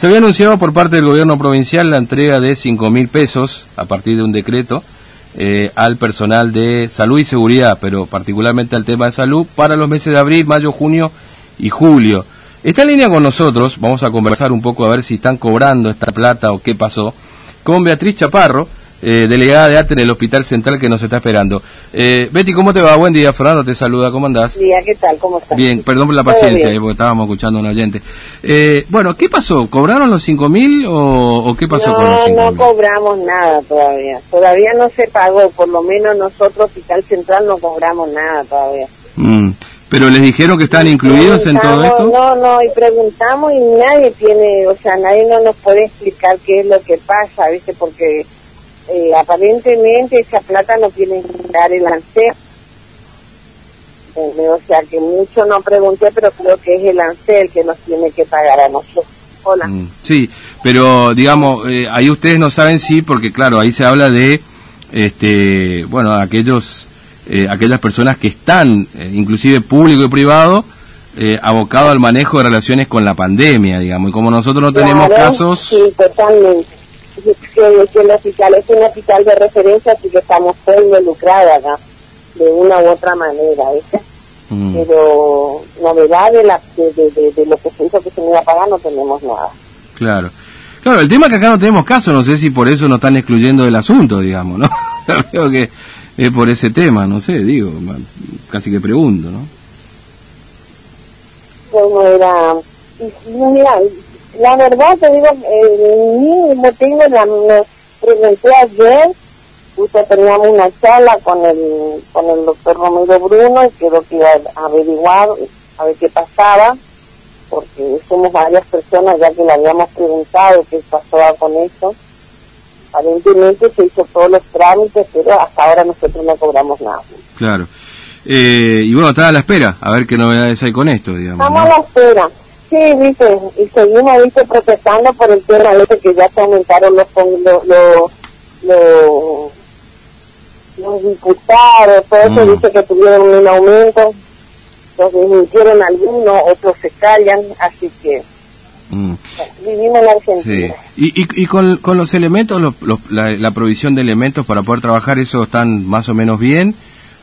Se había anunciado por parte del gobierno provincial la entrega de 5 mil pesos a partir de un decreto eh, al personal de salud y seguridad, pero particularmente al tema de salud para los meses de abril, mayo, junio y julio. Está en línea con nosotros, vamos a conversar un poco a ver si están cobrando esta plata o qué pasó, con Beatriz Chaparro, eh, delegada de arte en el Hospital Central que nos está esperando. Eh, Betty, ¿cómo te va? Buen día, Fernando te saluda, ¿cómo andás? Día, ¿qué tal? ¿Cómo estás? Bien, perdón por la paciencia, eh, porque estábamos escuchando a un oyente. Eh, bueno, ¿qué pasó? ¿Cobraron los cinco mil o, qué pasó con los cinco No, no cobramos nada todavía. Todavía no se pagó, por lo menos nosotros, Hospital Central, no cobramos nada todavía. Mm. ¿Pero les dijeron que están incluidos en todo esto? No, no, y preguntamos y nadie tiene, o sea, nadie no nos puede explicar qué es lo que pasa, ¿viste? Porque eh, aparentemente esa plata no tiene que dar el ANSER. Eh, o sea que mucho no pregunté, pero creo que es el ANSER el que nos tiene que pagar a nosotros. Hola. Mm, sí, pero digamos, eh, ahí ustedes no saben si, porque claro, ahí se habla de, este, bueno, aquellos, aquellas personas que están, inclusive público y privado, abocados al manejo de relaciones con la pandemia, digamos, y como nosotros no tenemos casos... Sí, totalmente que, el hospital es un hospital de referencia, así que estamos todos involucrados acá, de una u otra manera. Mm. Pero novedad de, la, de, de, lo que se hizo que se me iba a pagar no tenemos nada. Claro. Claro, el tema es que acá no tenemos caso, no sé si por eso nos están excluyendo del asunto, digamos, ¿no? Creo que es por ese tema, no sé, digo, casi que pregunto, ¿no? Bueno, era... Mira, la verdad te digo, eh, no tengo la, me presenté ayer, justo teníamos una charla con el, con el doctor Romero Bruno y creo que iba a averiguar, a ver qué pasaba, porque somos varias personas ya que le habíamos preguntado qué pasaba con eso. Aparentemente se hizo todos los trámites, pero hasta ahora nosotros no cobramos nada. Claro. Eh, y bueno, está a la espera, a ver qué novedades hay con esto, digamos. Estamos a la espera. Sí, dice, y seguimos, dice, protestando por el tema, dice que ya se aumentaron los, los, los, los, diputados, todo eso, mm. dice que tuvieron un aumento, entonces hicieron algunos, otros se callan, así que mm. vivimos en Argentina. Sí. ¿Y, y, y con, con los elementos, los, la, la provisión de elementos para poder trabajar, eso están más o menos bien?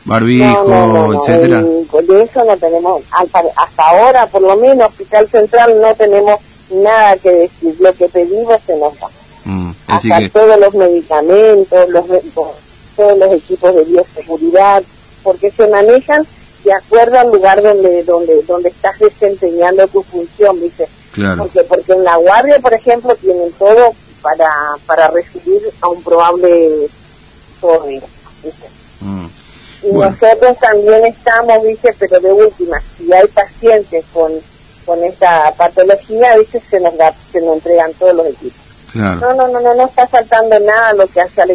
barbijo, etcétera. De eso no tenemos, hasta ahora por lo menos Hospital Central no tenemos nada que decir, lo que pedimos se nos da. Mm, hasta todos los medicamentos, los, todos los equipos de bioseguridad, porque se manejan de acuerdo al lugar donde donde donde estás desempeñando tu función, dice. Porque porque en la guardia, por ejemplo, tienen todo para para recibir a un probable COVID, y nosotros también estamos, dice, pero de última, si hay pacientes con, con esta patología, dice, se nos, da, se nos entregan todos los equipos. No, no, no, no, no está faltando nada lo que hace al,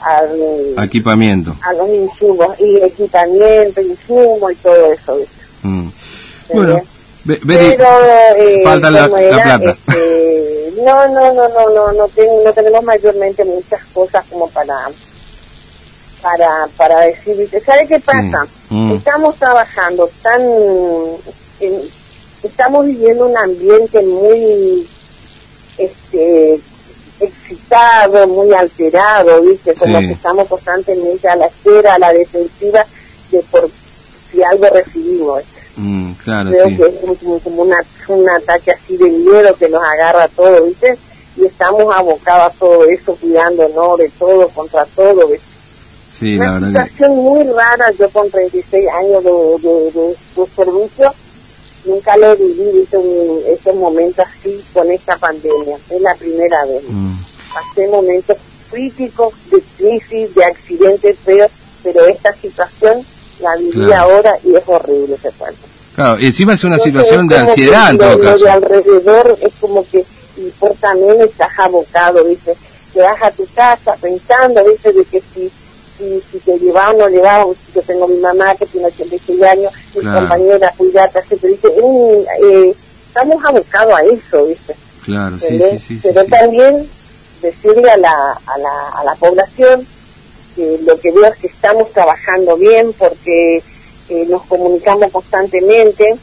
al, equipamiento. A los insumos, y equipamiento, insumos y todo eso. Mm. Bueno, pero, eh, falta la, plata. Este, no, no, no, no, no, no, no tenemos mayormente muchas cosas como para para, para decir, ¿sabe qué pasa? Mm. Estamos trabajando tan, estamos viviendo un ambiente muy, este, excitado, muy alterado, ¿viste? Como que estamos constantemente a la espera, a la defensiva de por si algo recibimos. Mm, claro, Creo que es como, una, un ataque así de miedo que nos agarra todo, ¿viste? Y estamos abocados a todo eso, cuidando, De todo, contra todo, ¿viste? Una situación muy rara, yo con 36 años de, servicio, nunca lo he vivido ese momento así con esta pandemia, es la primera vez. Mm. Pasé momentos críticos de crisis, de accidentes feos, pero esta situación la viví ahora y es horrible ese cuento. Claro, encima es una situación de ansiedad en todo caso. de alrededor es como que y por también estás abocado, dice, te vas a tu casa pensando, dice, de que si si, si te llevamos o no llevamos, yo tengo mi mamá que tiene 86 años, mi compañera cuidata, se dice, eh, estamos abocados a eso, ¿viste? Claro, sí, sí, Pero también decirle a la, a, la, a la población que lo que veo es que estamos trabajando bien porque eh, nos comunicamos constantemente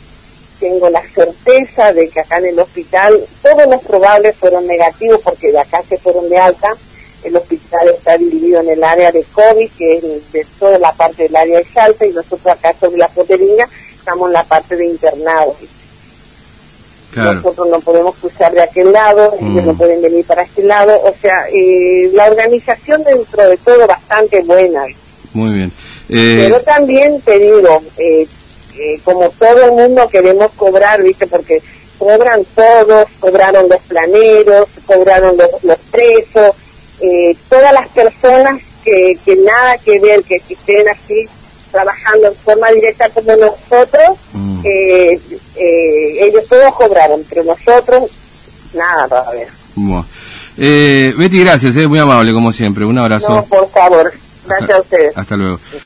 tengo la certeza de que acá en el hospital todos los probables fueron negativos porque de acá se fueron de alta. El hospital está dividido en el área de COVID, que es de toda la parte del área de Salta, y nosotros acá sobre la Poterina estamos en la parte de internados. Nosotros no podemos cruzar de aquel lado, ellos no mm. pueden venir para este lado. O sea, eh, la organización dentro de todo bastante buena. Muy bien. Eh, Pero también te digo, eh, eh, como todo el mundo queremos cobrar, ¿viste? Porque cobran todos, cobraron los planeros, cobraron los, presos, eh, todas las personas que, que nada que ver, que estén así trabajando en forma directa como nosotros, mm. eh, ellos todos cobraron, pero nosotros nada todavía. Bueno. Betty, gracias, es muy amable como siempre. Un abrazo. No, por favor. Gracias a ustedes. Hasta luego.